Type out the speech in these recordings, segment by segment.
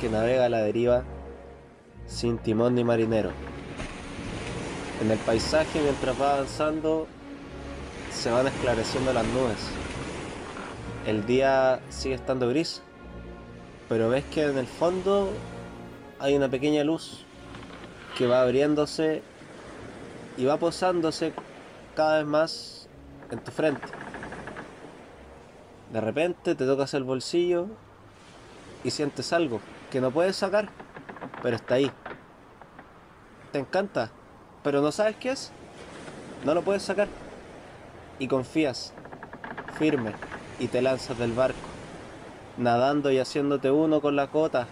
que navega a la deriva sin timón ni marinero. En el paisaje, mientras va avanzando, se van esclareciendo las nubes. El día sigue estando gris, pero ves que en el fondo hay una pequeña luz que va abriéndose y va posándose cada vez más en tu frente. De repente te tocas el bolsillo y sientes algo que no puedes sacar, pero está ahí. Te encanta, pero no sabes qué es. No lo puedes sacar. Y confías, firme, y te lanzas del barco, nadando y haciéndote uno con las gotas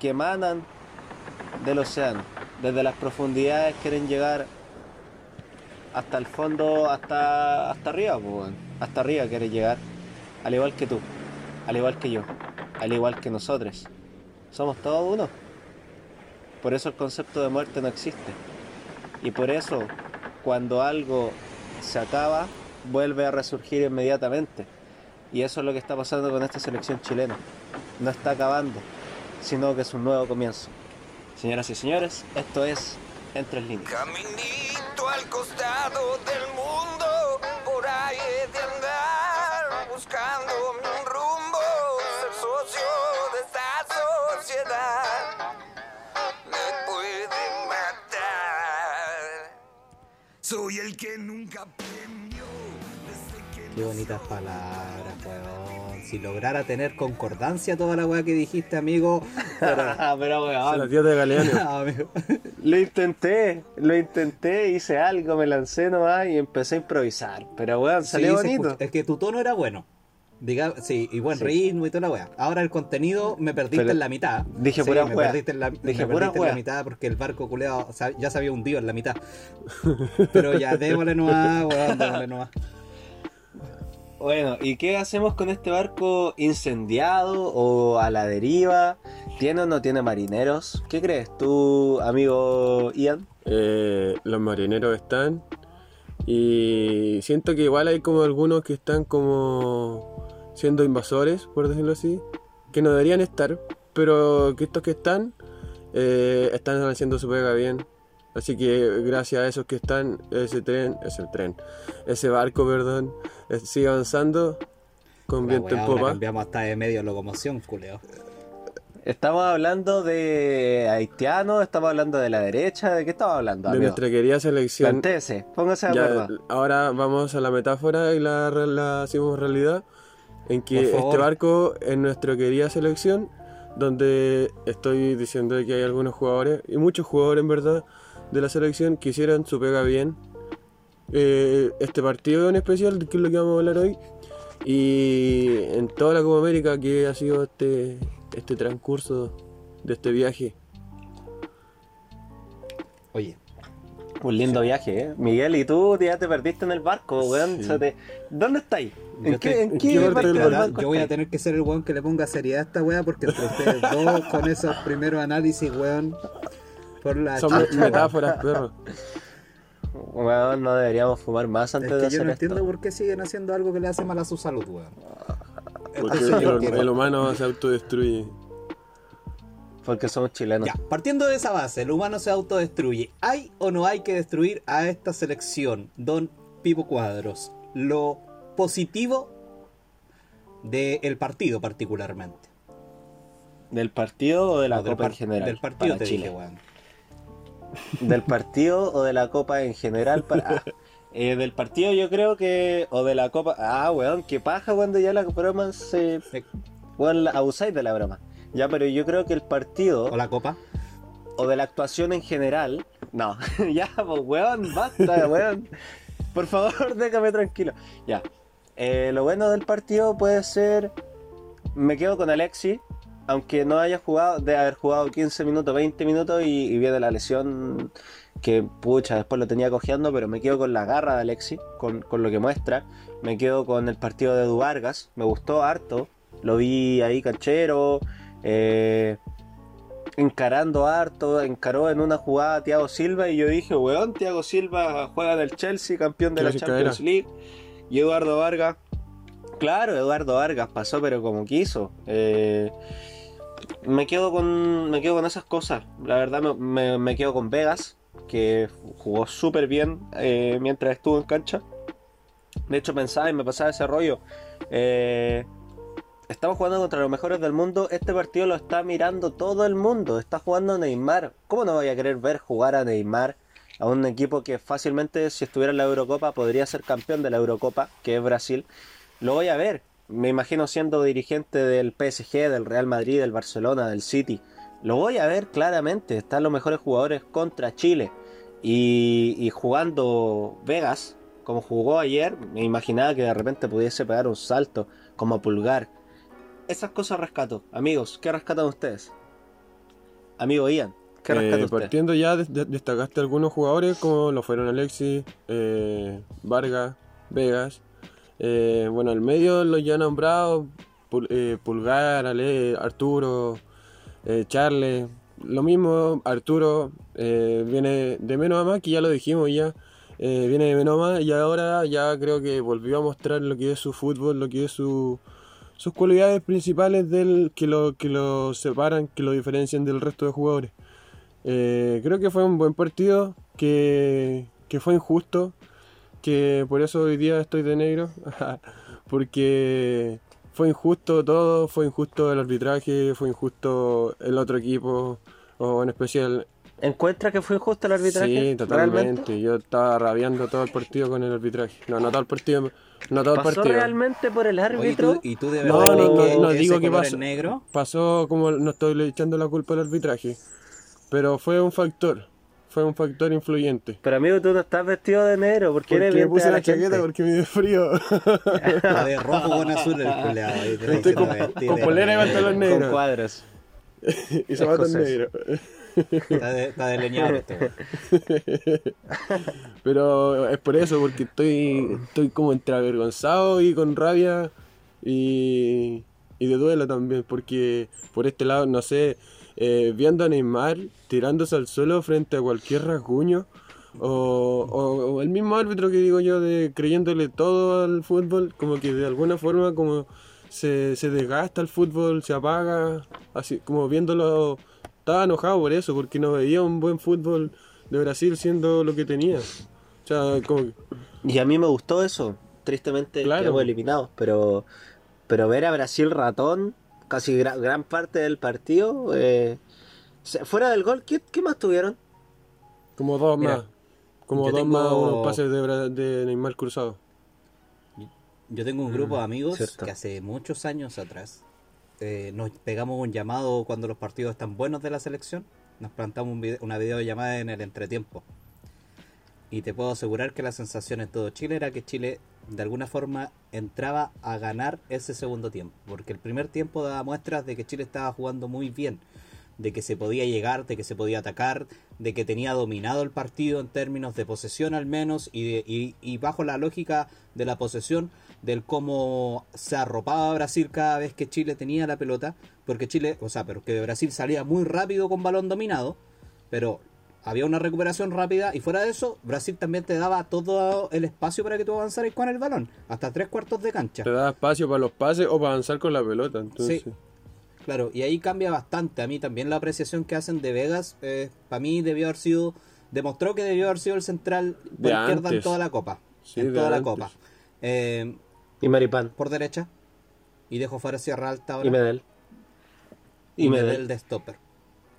que emanan del océano. Desde las profundidades quieren llegar hasta el fondo, hasta, hasta arriba, pues, hasta arriba quiere llegar, al igual que tú, al igual que yo, al igual que nosotros. Somos todos uno. Por eso el concepto de muerte no existe. Y por eso, cuando algo se acaba, vuelve a resurgir inmediatamente. Y eso es lo que está pasando con esta selección chilena. No está acabando, sino que es un nuevo comienzo. Señoras y señores, esto es Entre líneas. Caminito al costado del mundo, por ahí de andar, buscando un rumbo, sociedad. Me puede matar. Soy el que nunca aprendió. desde que Qué bonitas palabras, weón. Si lograra tener concordancia toda la weá que dijiste, amigo. pero- Ah, pero weón, dio de Galeano. amigo. lo intenté, lo intenté, hice algo, me lancé nomás y empecé a improvisar. Pero weón, salió bonito. Es que tu tono era bueno. Diga, sí, y buen Sí. ritmo y toda la weá. Ahora el contenido me perdiste Pero en la mitad. dije Sí, pura me weá. perdiste en la, Dije me pura perdiste en la mitad porque el barco culeado ya se había hundido en la mitad. Pero ya, démosle nomás, weón, démosle nomás. Bueno, ¿y qué hacemos con este barco incendiado o a la deriva? ¿Tiene o no tiene marineros? ¿Qué crees tú, amigo Ian? Eh, los marineros están. Y siento que igual hay como algunos que están como siendo invasores, por decirlo así. Que no deberían estar. Pero que estos que están eh, están haciendo su pega bien. Así que gracias a esos que están, ese tren, ese tren, ese barco, perdón, sigue avanzando con La viento weá, en popa. cambiamos hasta de medio de locomoción, culeo. ¿Estamos hablando de haitianos? ¿Estamos hablando de la derecha? ¿De qué estamos hablando, De amigo? nuestra querida selección. Plantéese, póngase de Ya, acuerdo. ahora vamos a la metáfora y la, re- la hacemos realidad. En que este barco es nuestra querida selección, donde estoy diciendo que hay algunos jugadores, y muchos jugadores en verdad, de la selección que hicieron su pega bien. Eh, este partido en especial, que es lo que vamos a hablar hoy, y en toda la Copa América que ha sido este, este transcurso de este viaje. Oye, Un lindo viaje, ¿eh? Miguel, ¿y tú ya te perdiste en el barco, weón? Sí. ¿Dónde estáis? ¿En Yo qué, estoy- en ¿en qué yo voy a tener que ser el weón que le ponga seriedad a esta weá porque entre ustedes dos con esos primeros análisis, weón. Por la Son metáforas, perro. Weón, no deberíamos fumar más antes Es de que hacer yo no esto. entiendo por qué siguen haciendo algo que le hace mal a su salud, weón. Porque el humano se autodestruye. Porque somos chilenos. Ya, partiendo de esa base, el humano se autodestruye. ¿Hay o no hay que destruir a esta selección, Don Pipo Cuadros? Lo positivo del partido particularmente. ¿Del partido o de la Copa en general? Del partido te Chile. dije, weón. ¿Del partido o de la Copa en general? Para... Ah, eh, del partido yo creo que... O de la Copa... Ah, weón, qué paja cuando ya la broma se... Eh, Weón, abusáis de la broma. Ya, pero yo creo que el partido... O la copa. o de la actuación en general. No, ya, pues weón, basta, weón. Por favor, déjame tranquilo. Ya. Eh, lo bueno del partido puede ser. Me quedo con Alexi. Aunque no haya jugado, de haber jugado 15 minutos, 20 minutos y, y viene la lesión que pucha, después lo tenía cojeando, pero me quedo con la garra de Alexi, con, con lo que muestra. Me quedo con el partido de Edu Vargas, me gustó harto. Lo vi ahí canchero. Eh, encarando harto, encaró en una jugada a Thiago Silva y yo dije, weón, Thiago Silva juega en el Chelsea, campeón de la Champions era. League. Y Eduardo Vargas, claro, Eduardo Vargas pasó pero como quiso. Eh, me quedo con me quedo con esas cosas. La verdad me, quedo con Vegas, que jugó súper bien eh, mientras estuvo en cancha. De hecho pensaba y me pasaba ese rollo. Eh, estamos jugando contra los mejores del mundo. Este partido lo está mirando todo el mundo. Está jugando Neymar. ¿Cómo no voy a querer ver jugar a Neymar? A un equipo que fácilmente, si estuviera en la Eurocopa, podría ser campeón de la Eurocopa, que es Brasil. Lo voy a ver. Me imagino siendo dirigente del PSG, del Real Madrid, del Barcelona, del City. Lo voy a ver claramente. Están los mejores jugadores contra Chile. Y, y jugando Vegas, como jugó ayer, me imaginaba que de repente pudiese pegar un salto como pulgar. Esas cosas rescato. Amigos, ¿qué rescatan ustedes? Amigo Ian, ¿qué Eh, partiendo ya, des- de- destacaste algunos jugadores como lo fueron Alexis, eh, Vargas, Vegas. Eh, bueno, el medio los ya nombrado, Pul- eh, Pulgar, Ale, Arturo, Charles. Lo mismo, Arturo viene de menos a más, que ya lo dijimos ya. viene de menos a más y ahora ya creo que volvió a mostrar lo que es su fútbol, lo que es su, sus cualidades principales del que lo, que lo separan, que lo diferencian del resto de jugadores. Eh, creo que fue un buen partido, que, que fue injusto, que por eso hoy día estoy de negro, porque fue injusto todo, fue injusto el arbitraje, fue injusto el otro equipo, o en especial... ¿Encuentra que fue injusto el arbitraje? Sí, totalmente. ¿Realmente? Yo estaba rabiando todo el partido con el arbitraje. No, no todo el partido, no todo el ¿Pasó partido. realmente por el Oye, árbitro? ¿tú- ¿Y tú de No, verdad no, no, no que digo que pasó. negro? Pasó como no estoy le echando la culpa al arbitraje, pero fue un factor, fue un factor influyente. Pero amigo, tú no estás vestido de negro. ¿Por qué Porque eres me puse la la chaqueta porque me dio frío. La de rojo con azul el culeado. ahí te Estoy con- vestir con polera y negro. pantalón Con negro. cuadros. y zapatos negros. Está de, está de leñador este, weón. Pero es por eso, porque estoy, estoy como entre avergonzado y con rabia y, y de duelo también, porque por este lado, no sé, eh, viendo a Neymar tirándose al suelo frente a cualquier rasguño, o, o- o el mismo árbitro que digo yo, de creyéndole todo al fútbol, como que de alguna forma como se, se desgasta el fútbol, se apaga, así como viéndolo, estaba enojado por eso, porque no veía un buen fútbol de Brasil siendo lo que tenía. O sea, como que- Y a mí me gustó eso. Tristemente Claro. quedamos eliminados. Pero, pero ver a Brasil ratón, casi gra- gran parte del partido. eh, se- fuera del gol, ¿qué, qué más tuvieron? como dos Mira, más. Como dos tengo- más unos pases de, de Neymar cruzado. Yo tengo un grupo de amigos cierto. que hace muchos años atrás eh, nos pegamos un llamado cuando los partidos están buenos de la selección. Nos plantamos un vide- una videollamada en el entretiempo. Y te puedo asegurar que la sensación en todo Chile era que Chile de alguna forma entraba a ganar ese segundo tiempo. Porque el primer tiempo daba muestras de que Chile estaba jugando muy bien. De que se podía llegar, de que se podía atacar, de que tenía dominado el partido en términos de posesión al menos. Y, bajo la lógica de la posesión, del cómo se arropaba Brasil cada vez que Chile tenía la pelota. Porque Chile, o sea, pero que Brasil salía muy rápido con balón dominado. Pero había una recuperación rápida y fuera de eso, Brasil también te daba todo el espacio para que tú avanzaras con el balón, hasta tres cuartos de cancha. Te da espacio para los pases o para avanzar con la pelota. Entonces, Sí. Claro, y ahí cambia bastante. A mí también la apreciación que hacen de Vegas, para mí debió haber sido, demostró que debió haber sido el central por De izquierda en toda la copa. Sí, en de toda la antes. copa. Eh, Y Maripán. por derecha. Y dejo fuera Sierra Alta ahora. Y Medel. y y Medel Medel. de stopper.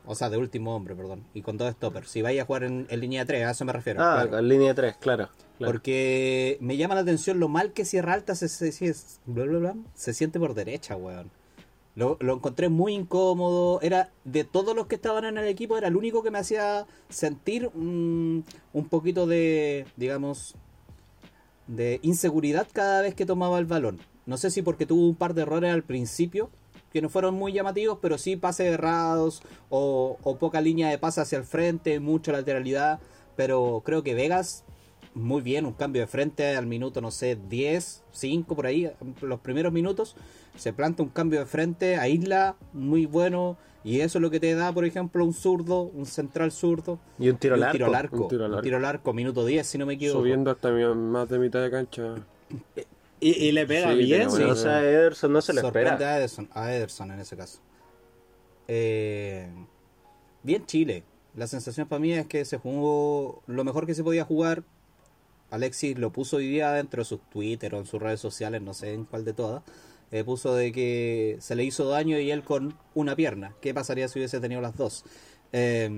O sea, de último hombre, perdón. Y con dos stoppers. Si vaya a jugar en, en línea 3, a eso me refiero. Ah, claro. en línea 3, claro. claro. Porque me llama la atención lo mal que Sierra Alta se, se, se- bla, bla, bla, se siente por derecha, weón. Lo, lo encontré muy incómodo. Era de todos los que estaban en el equipo, era el único que me hacía sentir un, un poquito de, digamos, de inseguridad cada vez que tomaba el balón. No sé si porque tuvo un par de errores al principio, que no fueron muy llamativos, pero sí pases errados o, o poca línea de pase hacia el frente, mucha lateralidad. Pero creo que Vegas, muy bien, un cambio de frente al minuto, no sé, 10, 5 por ahí, los primeros minutos. Se planta un cambio de frente, aísla, muy bueno. Y eso es lo que te da, por ejemplo, un zurdo, un central zurdo. Y un tiro y un tiro. Un tiro un tiro largo, minuto 10, si no me equivoco. Subiendo hasta más de mitad de cancha. Y, y le pega Sí, bien, sí, bueno, o sea, Ederson no se Sorprende espera. a Ederson, a Ederson en ese caso. eh, bien Chile. La sensación para mí es que se jugó lo mejor que se podía jugar. Alexis lo puso hoy día dentro de sus Twitter o en sus redes sociales, no sé en cuál de todas. eh, puso de que se le hizo daño y él con una pierna. ¿Qué pasaría si hubiese tenido las dos? Eh,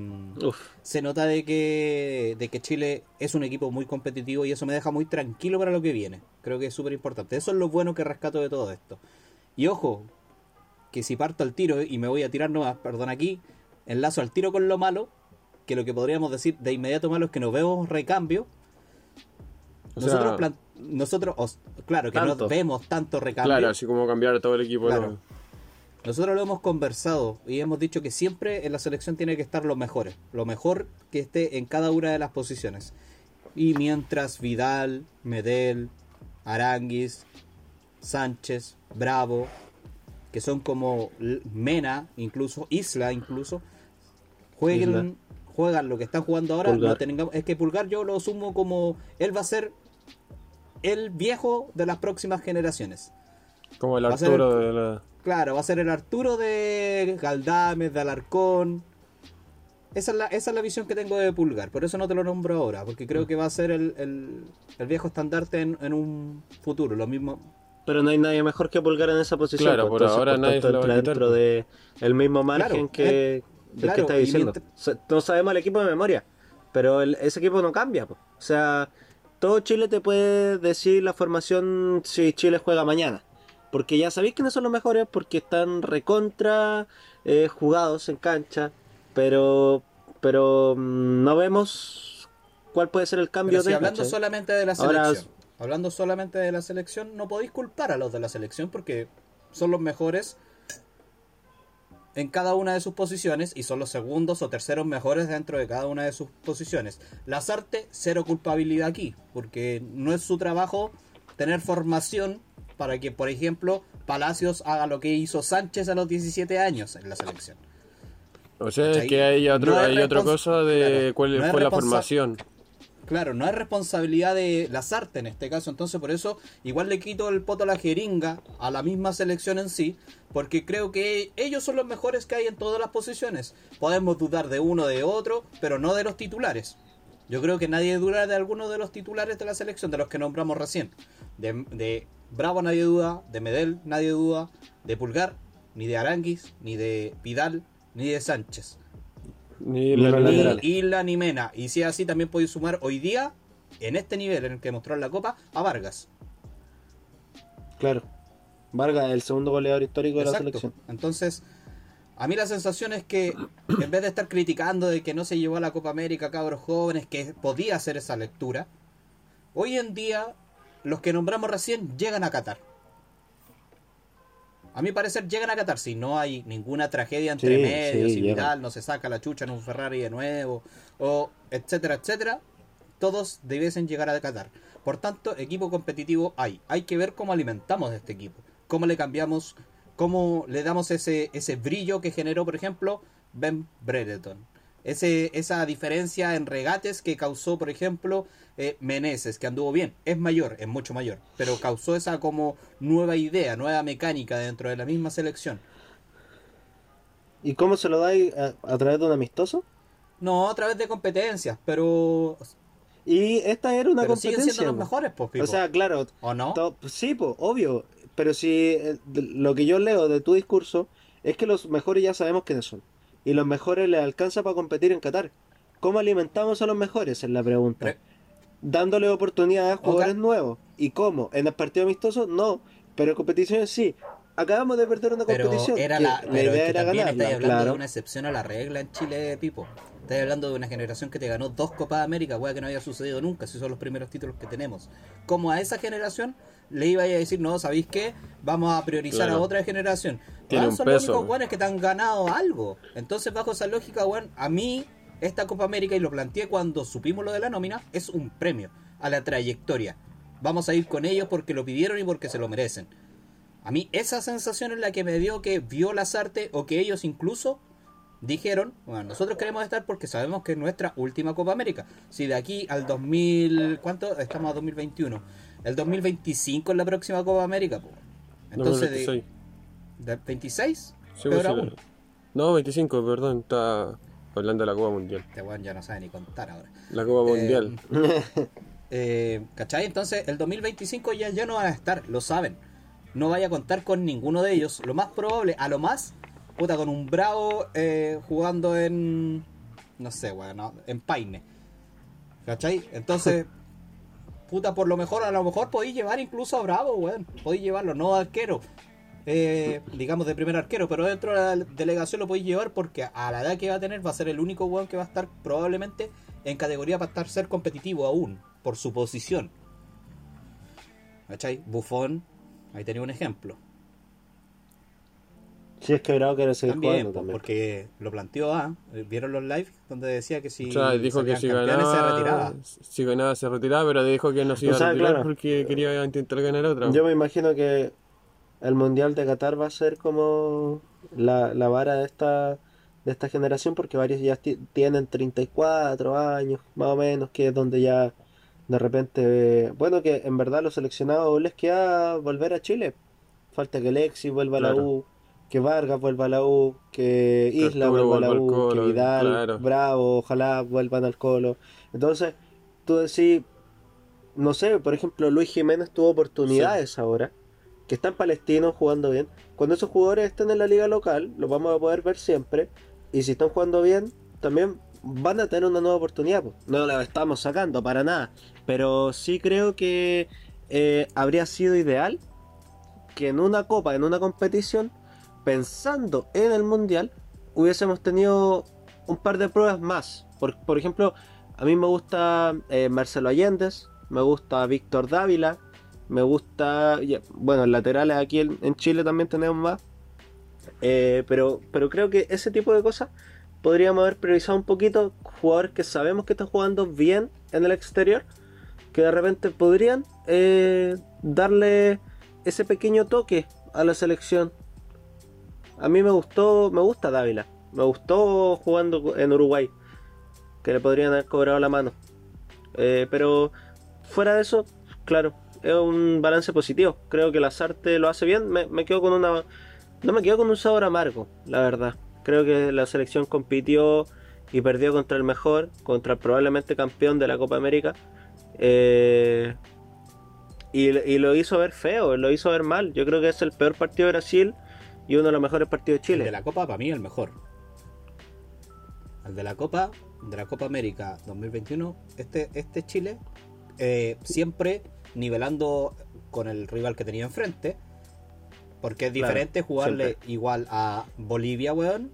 Uf. se nota de que, de que Chile es un equipo muy competitivo y eso me deja muy tranquilo para lo que viene. Creo que es súper importante. Eso es lo bueno que rescato de todo esto. Y ojo, que si parto al tiro y me voy a tirar nomás, perdón aquí, enlazo al tiro con lo malo, que lo que podríamos decir de inmediato malo es que nos vemos recambio. O nosotros, sea- nosotros os- claro que Tanto. no vemos tanto recambio. Claro, así como cambiar todo el equipo. Claro. ¿no? Nosotros lo hemos conversado y hemos dicho que siempre en la selección tiene que estar los mejores, lo mejor que esté en cada una de las posiciones. Y mientras Vidal, Medel, Aranguis, Sánchez, Bravo, que son como Mena, incluso Isla, incluso, jueguen, Isla. juegan lo que están jugando ahora, Pulgar. no tengamos- es que Pulgar yo lo sumo como él va a ser el viejo de las próximas generaciones. Como el Arturo el- de la. Claro, va a ser el Arturo de Galdames, de Alarcón. Esa es, la, esa es la visión que tengo de Pulgar, por eso no te lo nombro ahora, porque creo que va a ser el, el- el viejo estandarte en, en un futuro. Lo mismo. Pero no hay nadie mejor que Pulgar en esa posición. Claro, pues, por ahora nadie tanto, lo va dentro pues. de el mismo margen Claro, que, eh, del claro, que está diciendo. mientras- no sabemos el equipo de memoria, pero el- ese equipo no cambia. pues. O sea, todo Chile te puede decir la formación si Chile juega mañana. Porque ya sabéis quiénes son los mejores, porque están recontra eh, jugados en cancha, pero pero mm, no vemos cuál puede ser el cambio Pero si de hablando solamente de la Ahora- selección, hablando solamente de la selección, no podéis culpar a los de la selección porque son los mejores en cada una de sus posiciones y son los segundos o terceros mejores dentro de cada una de sus posiciones. Lazarte, cero culpabilidad aquí, porque no es su trabajo tener formación para que, por ejemplo, Palacios haga lo que hizo Sánchez a los 17 años en la selección. O sea, es ¿Cachai? que hay, otro, No hay otra cosa de claro, cuál no fue la formación. Claro, no es responsabilidad de Lazarte en este caso, entonces por eso igual le quito el poto a la jeringa a la misma selección en sí, porque creo que ellos son los mejores que hay en todas las posiciones. Podemos dudar de uno de otro, pero no de los titulares. Yo creo que nadie duda de alguno de los titulares de la selección, de los que nombramos recién. De, de Bravo nadie duda, de Medel nadie duda, de Pulgar, ni de Aranguis, ni de Vidal, ni de Sánchez Ni Ni ni. Isla ni Mena. Y si es así, también podéis sumar hoy día, en este nivel en el que mostró en la Copa, a Vargas. Claro. Vargas, el segundo goleador histórico de la selección. Entonces, a mí la sensación es que en vez de estar criticando de que no se llevó a la Copa América cabros jóvenes, que podía hacer esa lectura, hoy en día los que nombramos recién llegan a Qatar. A mi parecer llegan a Qatar si no hay ninguna tragedia entre Sí, medios, sí, llegan. Vidal no se saca la chucha en un Ferrari de nuevo, o etcétera, etcétera, todos debiesen llegar a Qatar. Por tanto, equipo competitivo hay. Hay que ver cómo alimentamos este equipo, cómo le cambiamos, cómo le damos ese, ese brillo que generó, por ejemplo, Ben Brereton. Ese, esa diferencia en regates que causó, por ejemplo, eh, Meneses, que anduvo bien. Es mayor, es mucho mayor, pero causó esa como nueva idea, nueva mecánica dentro de la misma selección. ¿Y cómo se lo dais a, a través de un amistoso? No a través de competencias, pero, Y esta era una pero siguen competencia. siendo los po. mejores, pues, Pipo. O sea, claro. ¿o no? sí, pues, obvio. Pero si eh, lo que yo leo de tu discurso es que los mejores ya sabemos quiénes son. Y los mejores les alcanza para competir en Qatar. ¿Cómo alimentamos a los mejores? Es la pregunta. Dándole oportunidades a jugadores nuevos. ¿Y cómo? ¿En el partido amistoso? No. Pero en competiciones sí. Acabamos de perder una Pero competición. era que la, la pero es idea que era también ganarla, estáis hablando claro. de una excepción a la regla en Chile, Pipo. Estáis hablando de una generación que te ganó dos Copas de América, weá que no había sucedido nunca, si son los primeros títulos que tenemos. Como a esa generación le iba a decir, no, ¿sabéis qué? Vamos a priorizar Claro. a otra generación. Tiene un son los únicos weones que te han ganado algo. Entonces, bajo esa lógica, weón, a mí, esta Copa América, y lo planteé cuando supimos lo de la nómina, es un premio a la trayectoria. Vamos a ir con ellos porque lo pidieron y porque se lo merecen. A mí esa sensación es la que me dio que vio Lazarte o que ellos incluso dijeron, bueno, nosotros queremos estar porque sabemos que es nuestra última Copa América. Si de aquí al 2000, ¿cuánto? Estamos a 2021. El 2025 es la próxima Copa América, po. Entonces, de, 2026. de 26, Sí, pues, aún. sí. No, 25, perdón, está hablando de la Copa Mundial. Este weón ya no sabe ni contar ahora. La Copa Eh, Mundial. Eh, ¿Cachai? Entonces, el 2025 ya, ya no van a estar, lo saben. No vaya a contar con ninguno de ellos. Lo más probable, a lo más, puta, con un Bravo eh, jugando en. No sé, weón, no, en Paine. ¿Cachai? Entonces, puta, por lo mejor, a lo mejor podéis llevar incluso a Bravo, weón. Podéis llevarlo, no arquero. Eh, digamos de primer arquero, pero dentro de la delegación lo podéis llevar porque a la edad que va a tener va a ser el único weón que va a estar probablemente en categoría para estar ser competitivo aún, por su posición. ¿Cachai? Bufón, ahí tenía un ejemplo. Si es que Bravo quiere seguir También, jugando también. porque lo planteó A, vieron los live donde decía que si o sea, dijo que si campeones se ganaba, retiraba. si ganaba se retiraba, pero dijo que no se iba O sea, a retirar claro. porque quería intentar ganar otra. Yo me imagino que el Mundial de Qatar va a ser como la, la vara de esta, de esta generación, porque varios ya ti- tienen 34 años, más o menos, que es donde ya de repente, bueno, que en verdad los seleccionados les queda volver a Chile. Falta que Lexi vuelva a la Claro. U, que Vargas vuelva a la U, que Que Isla vuelva a la U, que Colo, Vidal, claro. Bravo, ojalá vuelvan al Colo. Entonces, tú decís, no sé, por ejemplo, Luis Jiménez tuvo oportunidades ahora, que está en Palestino jugando bien. Cuando esos jugadores estén en la liga local, los vamos a poder ver siempre. Y si están jugando bien, también van a tener una nueva oportunidad. pues. No la estamos sacando para nada. Pero sí creo que eh, habría sido ideal que en una copa, en una competición, pensando en el mundial, hubiésemos tenido un par de pruebas más. Por, por ejemplo, a mí me gusta eh, Marcelo Allendez, me gusta Víctor Dávila, me gusta, bueno, laterales aquí en, en Chile también tenemos más. Eh, pero, pero creo que ese tipo de cosas podríamos haber priorizado un poquito jugadores que sabemos que están jugando bien en el exterior, que de repente podrían eh, darle ese pequeño toque a la selección. A mí me gustó, me gusta Dávila, me gustó jugando en Uruguay, que le podrían haber cobrado la mano. Eh, pero fuera de eso, claro, es un balance positivo. Creo que Lazarte lo hace bien. Me, quedo con una. No me quedo con un sabor amargo, la verdad. Creo que la selección compitió y perdió contra el mejor, contra el probablemente campeón de la Copa América. Eh, y, lo hizo ver feo, lo hizo ver mal. Yo creo que es el peor partido de Brasil y uno de los mejores partidos de El Chile. de la Copa para mí el mejor. El de la Copa, de la Copa América 2021, este, este Chile, eh, siempre nivelando con el rival que tenía enfrente. Porque es Claro, diferente jugarle siempre. igual a Bolivia, weón,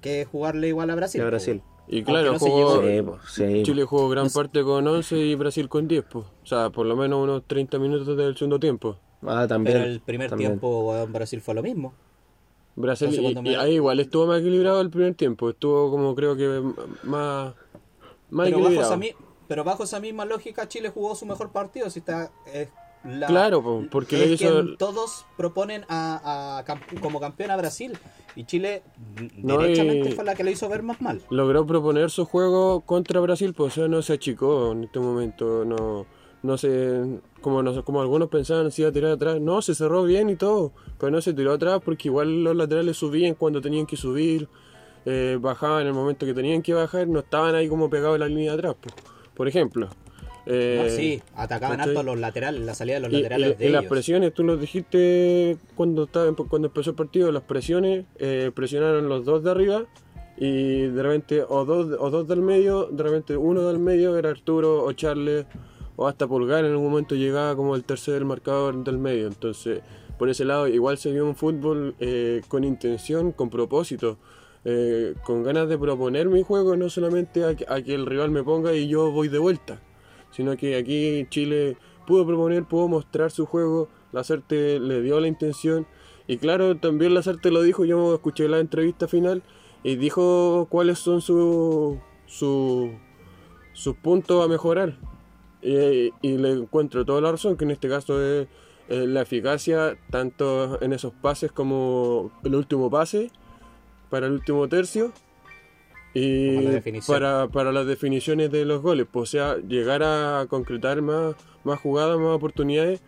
que jugarle igual a Brasil. Po. Y claro, no jugó, Sí, po, sí. Chile jugó gran parte con 11 y Brasil con 10, pues. O sea, por lo menos unos 30 minutos del segundo tiempo. Ah, también. Pero el primer también. tiempo, weón, Brasil fue lo mismo. Brasil, Entonces, y, ahí igual estuvo más equilibrado el primer tiempo. Estuvo como creo que más, más Pero bajo, equilibrado. Pero bajo esa misma lógica, Chile jugó su mejor partido. Si está, es la- Claro, po, porque es le hizo- quien todos proponen a, a camp- como campeón a Brasil. Y Chile, No, y- fue la que lo hizo ver más mal. logró proponer su juego contra Brasil, pues sea, no se achicó en este momento, no, no se, como, no, como algunos pensaban, se iba a tirar atrás, no, se cerró bien y todo, pero no se tiró atrás porque igual los laterales subían cuando tenían que subir, eh, bajaban en el momento que tenían que bajar, no estaban ahí como pegados en la línea de atrás, pues. Por ejemplo. Eh, No, sí, atacaban harto a los laterales, la salida de los Y, laterales y- de y las ellos. presiones, tú lo dijiste cuando estaba, cuando empezó el partido, las presiones, eh, presionaron los dos de arriba y de repente o dos, o dos del medio, de repente uno del medio era Arturo o Charles o hasta Pulgar en algún momento llegaba como el tercer marcador del medio. Entonces, por ese lado, igual se vio un fútbol eh, con intención, con propósito. Eh, con ganas de proponer mi juego, no solamente a que, el rival me ponga y yo voy de vuelta sino que aquí Chile pudo proponer, pudo mostrar su juego, Lazarte le dio la intención. Y claro, también Lazarte lo dijo, yo escuché la entrevista final y dijo cuáles son su, su- sus puntos a mejorar. Y, le encuentro toda la razón, que en este caso es la eficacia tanto en esos pases como el último pase para el último tercio y la para, para las definiciones de los goles, pues, o sea, llegar a concretar más, más jugadas, más oportunidades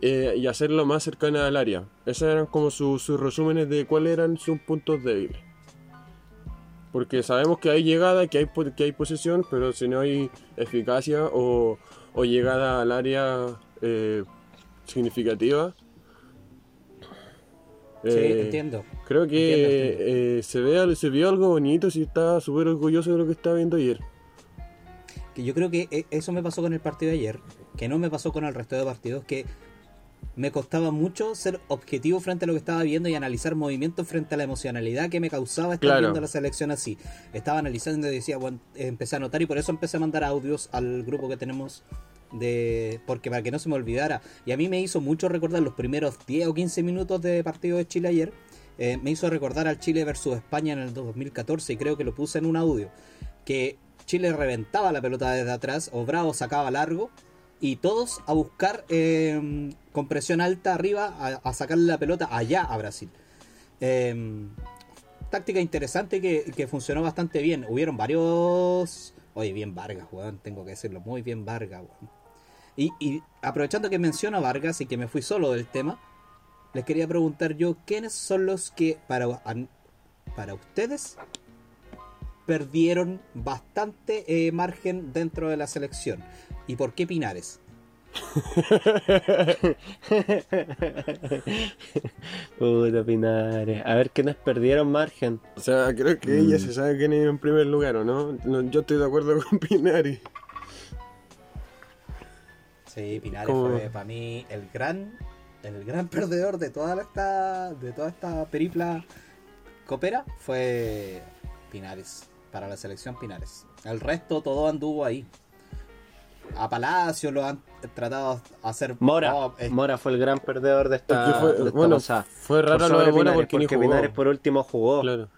eh, y hacerlo más cercana al área. Esos eran como su- sus resúmenes de cuáles eran sus puntos débiles. Porque sabemos que hay llegada, que hay, que hay posesión, pero si no hay eficacia o, o llegada al área eh, significativa. Sí, eh, entiendo. Creo que Entiendo, entiendo. eh, se, ve, se vio algo bonito, sí estaba súper orgulloso de lo que estaba viendo ayer. Que yo creo que eh, eso me pasó con el partido de ayer, que no me pasó con el resto de partidos, que me costaba mucho ser objetivo frente a lo que estaba viendo y analizar movimientos frente a la emocionalidad que me causaba estar Claro. viendo la selección así. Estaba analizando y decía, bueno, empecé a notar y por eso empecé a mandar audios al grupo que tenemos de porque para que no se me olvidara. Y a mí me hizo mucho recordar los primeros 10 o 15 minutos de partido de Chile ayer. eh, me hizo recordar al Chile versus España en el 2014 y creo que lo puse en un audio. Que Chile reventaba la pelota desde atrás, o Bravo sacaba largo y todos a buscar eh, con presión alta arriba a, sacarle la pelota allá a Brasil. Eh, táctica interesante que, que funcionó bastante bien. Hubieron varios... Oye, bien Vargas, weón, tengo que decirlo, muy bien Vargas, weón. Y, y aprovechando que menciono a Vargas y que me fui solo del tema, les quería preguntar yo, ¿quiénes son los que para, para ustedes perdieron bastante eh, margen dentro de la selección? ¿Y por qué Pinares? Puta Pinares. A ver quiénes perdieron margen. O sea, creo que Mm. ella se sabe quién es en primer lugar, ¿o no? No, Yo estoy de acuerdo con Pinari. Sí, Pinares ¿Cómo? fue para mí el gran, el gran perdedor de toda esta, de toda esta peripla copera fue Pinares, para la selección Pinares. El resto todo anduvo ahí. A Palacio lo han tratado de hacer Mora. oh, es- Mora fue el gran perdedor de esta, fue- de esta bueno, pasada. fue Por raro lo de Mora porque, ni jugó. Pinares por último jugó. Claro.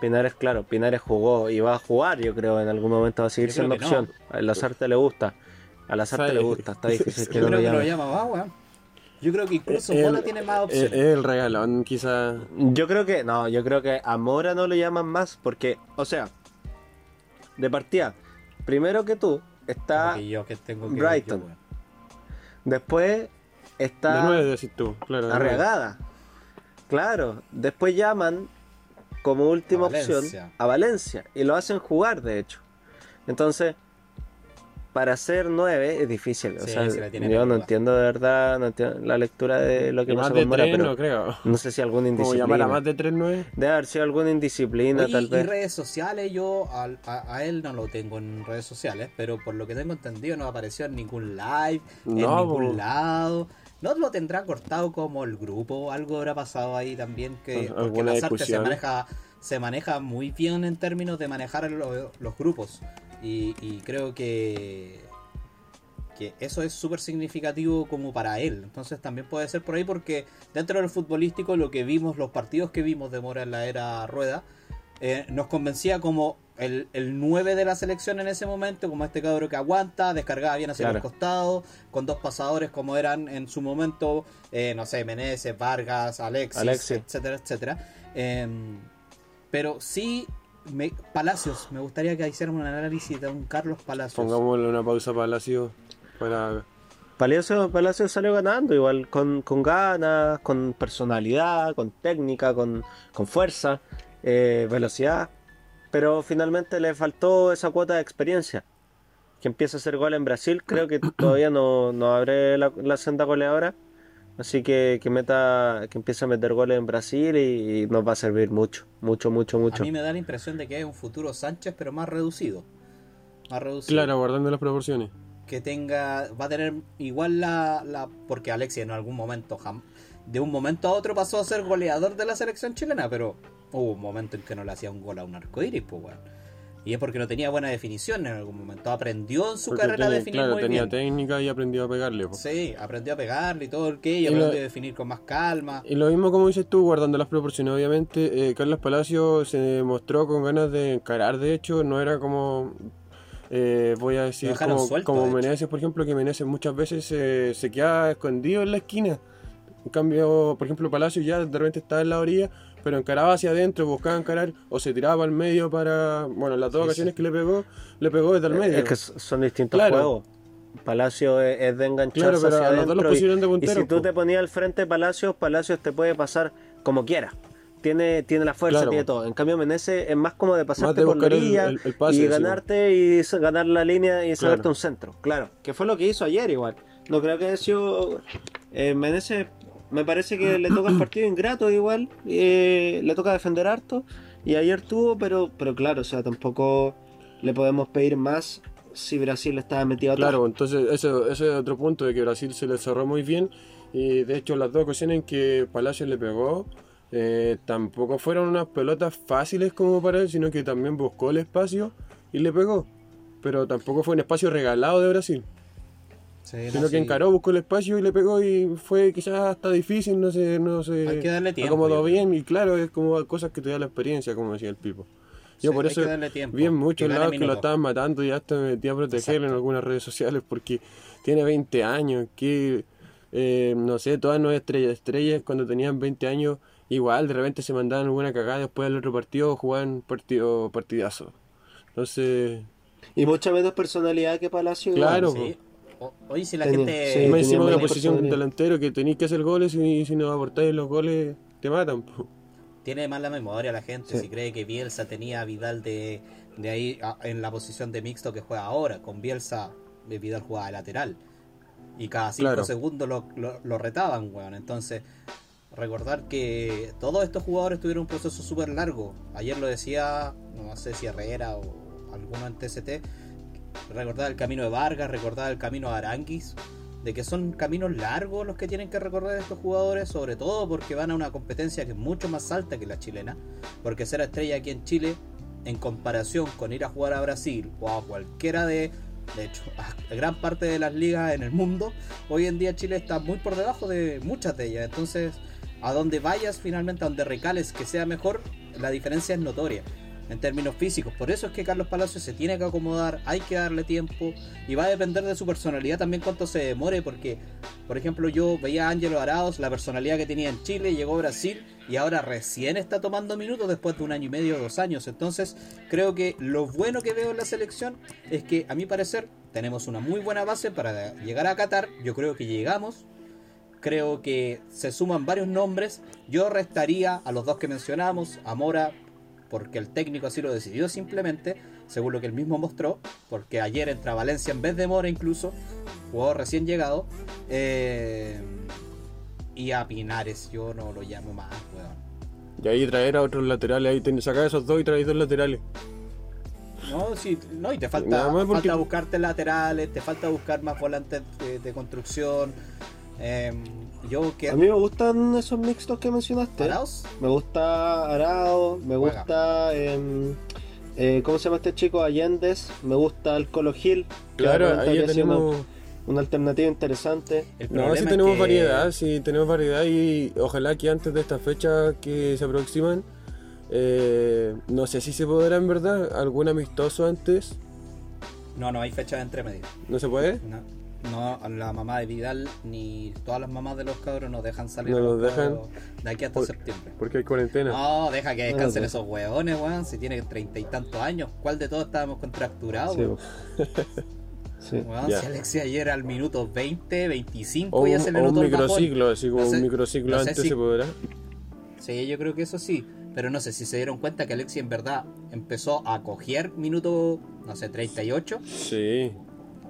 Pinares, claro, Pinares jugó y va a jugar, yo creo, en algún momento va a seguir siendo no. opción. A Lazarte le gusta. A Lazarte Sí. le gusta, está difícil que yo no lo que lo llame. llama más, weón. Yo creo que incluso El- Mora tiene más Es opciones. el regalón, quizá. Yo creo que, no, yo creo que a Mora no lo llaman más porque, o sea, de partida, primero que tú, está, Porque yo que tengo que Brighton. yo, después De está nueve, decís tú, claro. de nueve. Arriagada. Claro, después llaman como última A opción a Valencia y lo hacen jugar, de hecho. Entonces, para ser nueve es difícil. O Sí, sea, se yo no entiendo de verdad no entiendo la lectura de lo que Y de con Mora, tres, pero no creo. no sé si alguna Como llamar a indisciplina. más de tres, nueve. Debe haber sido alguna indisciplina, Oye, tal y vez. redes sociales, yo al- a, a él no lo tengo en redes sociales, pero por lo que tengo entendido no apareció en ningún live, en ningún po. lado. ¿No lo tendrá cortado como el grupo? Algo habrá pasado ahí también que porque alguna las artes se maneja se maneja muy bien en términos de manejar lo- los grupos y, y creo que que eso es súper significativo como para él. Entonces también puede ser por ahí porque dentro del futbolístico lo que vimos, los partidos que vimos de Mora en la era Rueda, eh, nos convencía como el, el 9 de la selección en ese momento, como este cabro que aguanta, descargaba bien hacia Claro. los costados, con dos pasadores como eran en su momento, eh, no sé, Meneses, Vargas, Alexis, Alexis. etcétera, etcétera. Em, pero sí, me- Palacios, me gustaría que hiciéramos un análisis de un Carlos Palacios. Pongámosle una pausa a Palacio para. Palacio, Palacio salió ganando, igual con, con ganas, con personalidad, con técnica, con, con fuerza, eh, velocidad. Pero finalmente le faltó esa cuota de experiencia. Que empieza a hacer gol en Brasil, creo que todavía no, no abre la, la senda goleadora. Así que, que meta, que empiece a meter goles en Brasil y, y nos va a servir mucho, mucho, mucho, mucho. A mí me da la impresión de que es un futuro Sánchez, pero más reducido. Más reducido. Claro, guardando las proporciones. Que tenga. Va a tener igual la. la porque Alexis en algún momento. jam- de un momento a otro pasó a ser goleador de la selección chilena, pero hubo un momento en que no le hacía un gol a un arcoíris, pues, weón. Y es porque no tenía buena definición en algún momento. Aprendió en su Porque carrera a tenía- definir claro, muy tenía bien. técnica y aprendió a pegarle. po. Sí, aprendió a pegarle y todo el que, y Y lo- aprendió a definir con más calma. Y lo mismo como dices tú, guardando las proporciones, obviamente, eh, Carlos Palacio se mostró con ganas de encarar, de hecho, no era como, eh, voy a decir, como, suelto, como de. Meneses, por ejemplo, que Meneses muchas veces eh, se queda escondido en la esquina. En cambio, por ejemplo, Palacio ya de repente estaba en la orilla, pero encaraba hacia adentro, buscaba encarar, o se tiraba al medio para, bueno, las dos Sí, ocasiones sí. que le pegó, le pegó desde el medio. Es que son distintos Claro. juegos. Palacio es, es de engancharse Claro, pero hacia a los dos los adentro y- pusieron de y, punteros, si tú po. te ponías al frente de Palacios, Palacios te puede pasar como quiera. tiene, tiene la fuerza, Claro. tiene todo. En cambio, Menezes es más como de pasarte por la el- orilla el- el pase, y ganarte y ganar la línea y sacarte Claro. un centro. Claro, que fue lo que hizo ayer igual. No creo que haya sido... Eh, Menezes me parece que le toca el partido ingrato igual, eh, le toca defender harto y ayer tuvo, pero, pero claro, o sea, tampoco le podemos pedir más si Brasil estaba metido atrás. Claro, entonces ese, es otro punto de que Brasil se le cerró muy bien y de hecho las dos ocasiones en que Palacios le pegó eh, tampoco fueron unas pelotas fáciles como para él, sino que también buscó el espacio y le pegó. Pero tampoco fue un espacio regalado de Brasil, Sí, no, sino que encaró, buscó el espacio y le pegó y fue quizás hasta difícil, no sé, no sé. Hay que darle tiempo, Acomodó bien y claro, es como cosas que te da la experiencia, como decía el Pipo. Yo Sí, por hay eso que darle tiempo, vi en que muchos lados que lo estaban matando y hasta me metí a protegerlo en algunas redes sociales porque tiene 20 años, que eh, no sé, todas no estrellas, estrellas cuando tenían 20 años igual de repente se mandaban alguna cagada después del otro partido jugaban partido partidazo. Entonces, Y mucha menos personalidad que Palacio. igual. Claro, Sí. Oye, si la Tenía- gente... sí, más tenía encima de una posición personalidad. delantero que tenéis que hacer goles y si no aportáis los goles te matan. po. Tiene mala memoria la gente Sí. si cree que Bielsa tenía a Vidal de, de ahí a- en la posición de mixto que juega ahora. Con Bielsa, eh, Vidal jugaba de lateral. Y cada cinco Claro. segundos lo, lo- lo retaban, weón. Entonces, recordar que todos estos jugadores tuvieron un proceso súper largo. Ayer lo decía, no sé si Herrera o alguno en TCT. Recordar el camino de Vargas, recordar el camino de Aranguis. De que son caminos largos los que tienen que recorrer estos jugadores, sobre todo porque van a una competencia que es mucho más alta que la chilena. Porque ser estrella aquí en Chile, en comparación con ir a jugar a Brasil o a cualquiera de, de hecho, a gran parte de las ligas en el mundo, hoy en día Chile está muy por debajo de muchas de ellas. Entonces, a donde vayas finalmente, a donde recales que sea mejor, la diferencia es notoria en términos físicos. Por eso es que Carlos Palacios se tiene que acomodar, hay que darle tiempo y va a depender de su personalidad también cuánto se demore, porque, por ejemplo, yo veía a Ángelo Arauz, la personalidad que tenía en Chile, llegó a Brasil y ahora recién está tomando minutos después de un año y medio o dos años. Entonces, creo que lo bueno que veo en la selección es que, a mi parecer, tenemos una muy buena base para llegar a Qatar. Yo creo que llegamos. Creo que se suman varios nombres. Yo restaría a los dos que mencionamos, a porque el técnico así lo decidió simplemente, según lo que él mismo mostró, porque ayer entra Valencia en vez de Mora incluso, jugador recién llegado, eh, y a Pinares, yo no lo llamo más, weón. Y ahí traer a otros laterales, ahí ten- sacar esos dos y traer dos laterales. No, sí, no, y te falta, porque- falta buscarte laterales, te falta buscar más volantes de, de construcción. eh, yo que A mí me gustan esos mixtos que mencionaste. Arauz, Me gusta Arao, me Juega. gusta. em, eh, ¿Cómo se llama este chico? Allendes. Me gusta el Colo Gil. Claro, ahí ya tenemos... Una, una alternativa interesante. No, es tenemos que- variedad, sí tenemos variedad y ojalá que antes de esta fecha que se aproximan, eh, no sé si se podrá en verdad, algún amistoso antes, No, no hay fecha de entre medio. ¿no se puede? No, no, la mamá de Vidal ni todas las mamás de los cabros nos dejan salir No los dejan. de aquí hasta Por- septiembre. Porque hay cuarentena. No, deja que descansen Bueno, esos hueones, weón. Si tiene treinta y tantos años, ¿cuál de todos estábamos contracturados? Sí, weón? Sí. Weón, Ya. si Alexia ayer al minuto 20, 25 o ya un, se le un notó bajón. microciclo, así como No sé- un microciclo no antes si- se podrá. Sí, yo creo que eso sí. Pero no sé si se dieron cuenta que Alexia en verdad empezó a coger minuto, no sé, 38. Sí,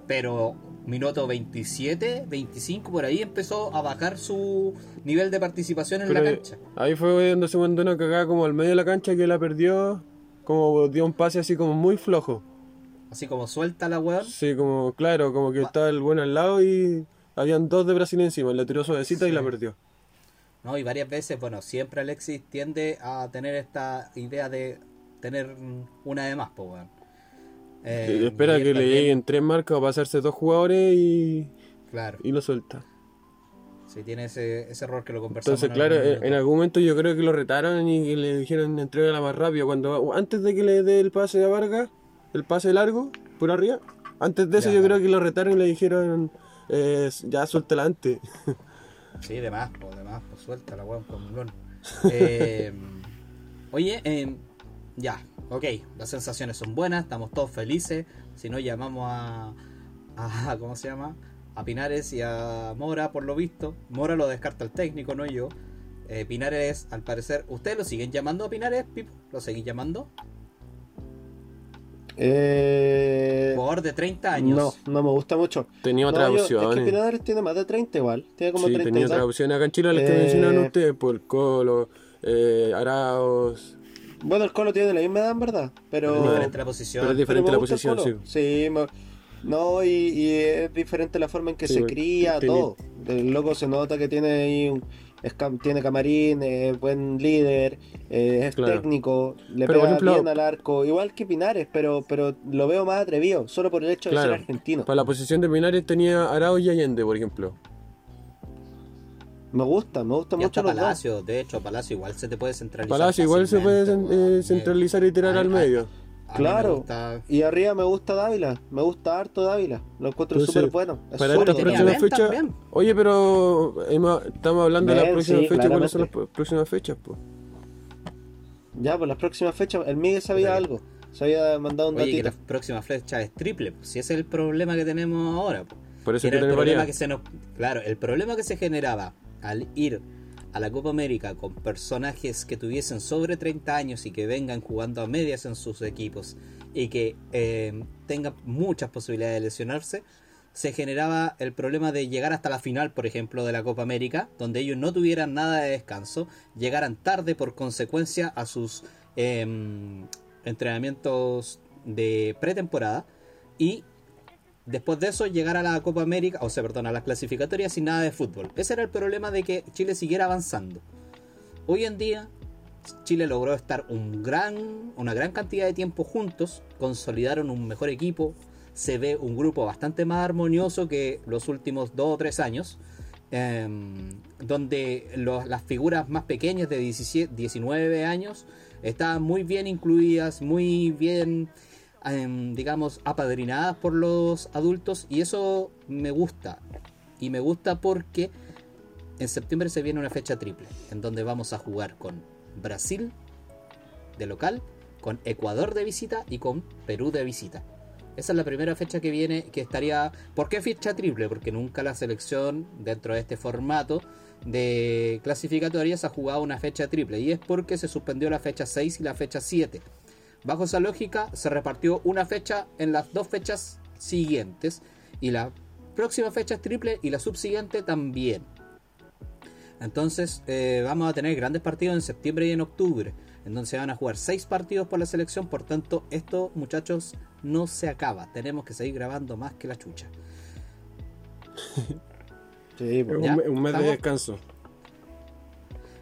pero minuto 27, 25 por ahí empezó a bajar su nivel de participación en pero la cancha. ahí fue donde se mandó una cagada como al medio de la cancha que la perdió, como dio un pase así como muy flojo. Así como suelta la weón. Sí, como claro, como que estaba el bueno al lado y habían dos de Brasil encima, la tiró suavecita y la perdió. ¿no? Y varias veces, bueno, siempre Alexis tiende a tener esta idea de tener una de más, pues weón. Eh, Y espera que le lleguen tres marcas o pasarse dos jugadores y, Claro, y lo suelta. sí, tiene ese, ese error que lo conversamos. Entonces, claro, algún en, algún momento yo creo que lo retaron y que le dijeron entrega más rápido. Cuando antes de que le dé el pase a Vargas, el pase largo, por arriba, antes de eso Ya. yo creo que lo retaron y le dijeron eh, ya suéltala antes. Sí, de más, po, de más, pues suelta la weón con. Eh, oye, eh, ya, ok, las sensaciones son buenas, estamos todos felices. Si no, llamamos a, a. ¿Cómo se llama? A Pinares y a Mora, por lo visto. Mora lo descarta el técnico, no yo. Eh, Pinares, al parecer, ¿ustedes lo siguen llamando a Pinares, Pipo? ¿Lo seguís llamando? Eh, Jugador de 30 años. no, no me gusta mucho. Tenía No, otras yo- Es que Pinares tiene más de 30 igual. Tiene como sí, 30 tenía tal. opciones acá en Chile, las que Eh, mencionaban ustedes, por el Colo, eh, Araos. Bueno, el Colo tiene la misma edad, en verdad. Pero, Es diferente la posición. Pero es diferente pero la posición, sí. Sí, me- no, y, y es diferente la forma en que Sí, se cría, tiene- todo. El loco se nota que tiene ahí un, es cam- tiene camarín, es buen líder, eh, es Claro. técnico, le Pero, pega ejemplo- bien al arco, igual que Pinares, pero, pero lo veo más atrevido, solo por el hecho de ser argentino. Para la posición de Pinares tenía Araos y Allende, por ejemplo. Me gusta, me gusta Y hasta mucho los dos. Palacio, de hecho, Palacio igual se te puede centralizar. Palacio igual se puede eh, centralizar y tirar al medio. a Claro. gusta- Y arriba me gusta Dávila, me gusta harto Dávila, lo encuentro súper bueno. es Para zurdo. esta tenía próxima Ben fecha. también. Oye, pero estamos hablando de las próximas sí, fechas. ¿Cuáles son las próximas fechas? Pues? Ya, pues las próximas fechas, el Miguel sabía Oye. algo, se había mandado un Oye, que datito. la próxima flecha es triple, pues, si ese es el problema que tenemos ahora. Por eso Que que el tener problema variedad. que se nos, claro, el problema que se generaba al ir a la Copa América con personajes que tuviesen sobre 30 años y que vengan jugando a medias en sus equipos y que eh, tengan muchas posibilidades de lesionarse, se generaba el problema de llegar hasta la final, por ejemplo, de la Copa América, donde ellos no tuvieran nada de descanso, llegaran tarde por consecuencia a sus em, entrenamientos de pretemporada y después de eso llegar a la Copa América, o sea, perdón, a las clasificatorias sin nada de fútbol. Ese era el problema de que Chile siguiera avanzando. Hoy en día Chile logró estar un gran, una gran cantidad de tiempo juntos, consolidaron un mejor equipo, se ve un grupo bastante más armonioso que los últimos dos o tres años, em, donde las figuras más pequeñas de 17, 19 años estaban muy bien incluidas, muy bien, digamos, apadrinadas por los adultos y eso me gusta. Y me gusta porque en septiembre se viene una fecha triple, en donde vamos a jugar con Brasil de local, con Ecuador de visita y con Perú de visita. Esa es la primera fecha que viene, que estaría... ¿Por qué fecha triple? Porque nunca la selección, dentro de este formato de clasificatorias, ha jugado una fecha triple. Y es porque se suspendió la fecha 6 y la fecha 7. Bajo esa lógica, se repartió una fecha en las dos fechas siguientes. Y la próxima fecha es triple y la subsiguiente también. Entonces eh, vamos a tener grandes partidos en septiembre y en octubre. En donde se van a jugar seis partidos por la selección. Por tanto, esto, muchachos, no se acaba. Tenemos que seguir grabando más que la chucha. Sí, pues. Un, mes de descanso.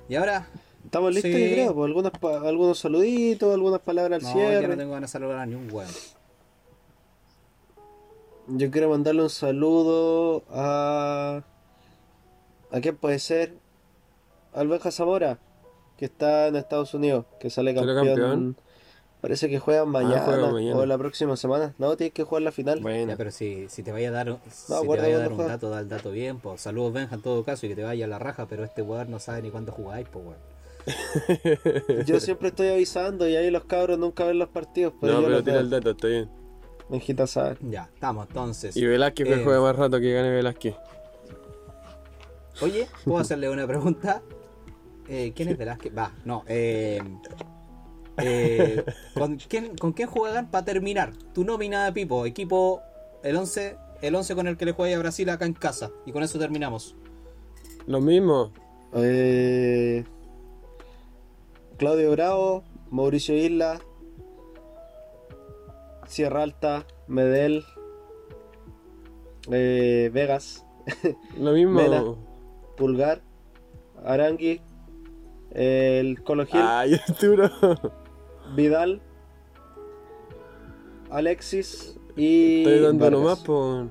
Y ahora, Estamos listos, Sí. yo creo, pues, algunas pa- algunos saluditos, algunas palabras al no, cierre. no tengo ganas de saludar a ni un hueón. Yo quiero mandarle un saludo a. ¿A quién puede ser? Al Benja Zamora, que está en Estados Unidos, que sale ¿Sale campeón. campeón? Ah, Parece que juegan mañana, juega mañana. o la próxima semana. No, tienes que jugar la final. Bueno, Ya, pero si, si te vaya a dar, si te vaya a dar un juega. dato, da el dato bien, pues saludos Benja en todo caso y que te vaya a la raja, pero este weón no sabe ni cuándo jugáis, pues weón. Yo siempre estoy avisando y ahí los cabros nunca ven los partidos, pero no, yo pero los tira veo. el dato, está bien. Benjita sabe. Ya, estamos entonces. Y Velázquez que Eh, juega más rato que gane Velázquez. Oye, ¿puedo hacerle una pregunta? Eh, ¿Quién es Velázquez? Va, no. Eh, eh, ¿con, quién, ¿Con quién juegan para terminar? Tu nómina de Pipo, equipo, el 11, el 11 con el que le juega a Brasil acá en casa. Y con eso terminamos. Lo mismo. Eh, Claudio Bravo, Mauricio Isla, Sierra Alta, Medel, eh, Vegas, Lo mismo. Mena. Pulgar, Arangui, el Colo Gil, Ay, Arturo. Vidal, Alexis y. Estoy dando Vargas. nomás por.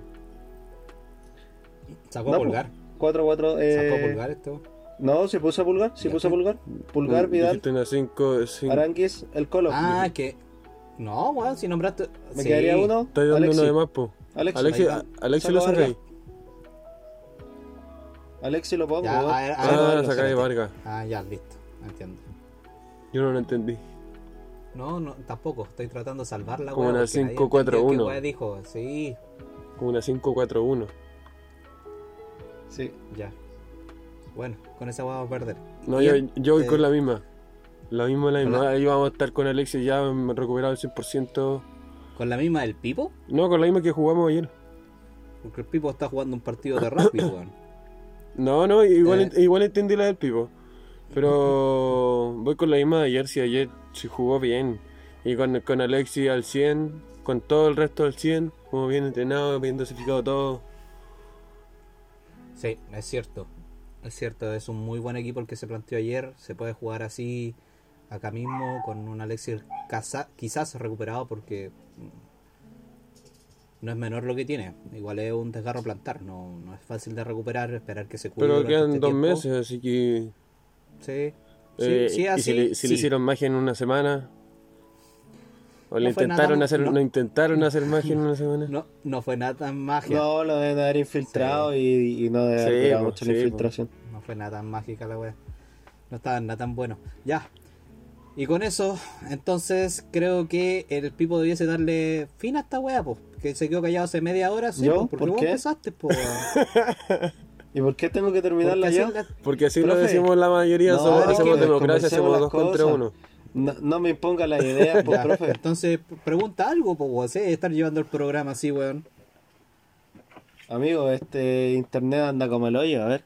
Sacó No, Pulgar. 4-4. Sacó Eh... a Pulgar esto. No, se puso a Pulgar, se puso a Pulgar. Pulgar, Vidal, una 5. Cinco... Aranguis, el Colo. Ah, que. No, weón, si nombraste. Me Sí. quedaría uno. Estoy dando Alexis. uno de más, po. Va. Alexis Saco lo saca. Alexis lo pongo. Ya, weón. a ver, a Saco ver, a Ah, Vargas. saca de Vargas. Ah, ya, listo. Entiendo. Yo no lo entendí. No, no, tampoco. Estoy tratando de salvar la Como una porque nadie 5-4-1. entendió qué weá dijo. Sí, Como una 5-4-1. Sí. ya. Bueno, con esa vamos a perder. No, yo, voy eh, con la misma. La misma, la misma. Ahí vamos a estar con Alexis ya recuperado al 100%. ¿Con la misma del Pipo? No, con la misma que jugamos ayer. Porque el Pipo está jugando un partido de rugby, weón. No, no, igual, Eh. igual entendí la del Pipo. Pero voy con la misma de ayer, si ayer se jugó bien. Y con, con Alexis al 100, con todo el resto al 100, como bien entrenado, bien dosificado todo. Sí, es cierto. Es cierto, es un muy buen equipo el que se planteó ayer. Se puede jugar así acá mismo con un Alexis casa- quizás recuperado porque mm, no es menor lo que tiene. Igual es un desgarro plantar, no, no es fácil de recuperar, esperar que se cure. Pero quedan este dos tiempo. meses, así que. Sí, sí, eh, sí, y si, le, si le hicieron magia en una semana. O le No intentaron hacer, no. no. intentaron hacer magia en una semana. No, no fue nada tan magia. No, lo deben haber infiltrado y, y no debe haber Sí, po, mucho sí, la po. infiltración. No fue nada tan mágica la wea. No estaba nada tan bueno. Ya. Y con eso, entonces creo que el Pipo debiese darle fin a esta wea, pues. Que se quedó callado hace media hora, sí, ¿Yo? po, porque ¿Por vos qué? empezaste, po. ¿Y por qué tengo que terminarla yo? la- Porque así lo Profe. decimos la mayoría, No, somos- hacemos democracia, hacemos dos contra cosas. uno. No, no me imponga la idea, pues, profe. Entonces, pregunta algo, pues, ¿eh? Estar llevando el programa así, weón. Amigo, este internet anda como el hoyo, a ver.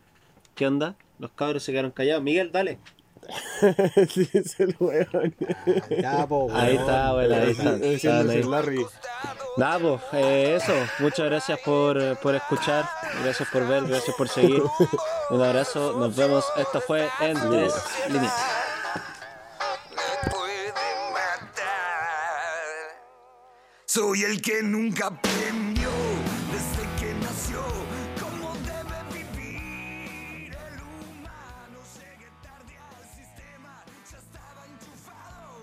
¿Qué onda? Los cabros se quedaron callados. Miguel, dale. sí, es el weón. Ya, po, weón. Ahí está, bueno, ahí está. Ahí. Larry. Nada, pues, eh, eso. Muchas gracias por, por escuchar. Gracias por ver, gracias por seguir. Un abrazo, nos vemos. Esto fue en tres líneas. Soy el que nunca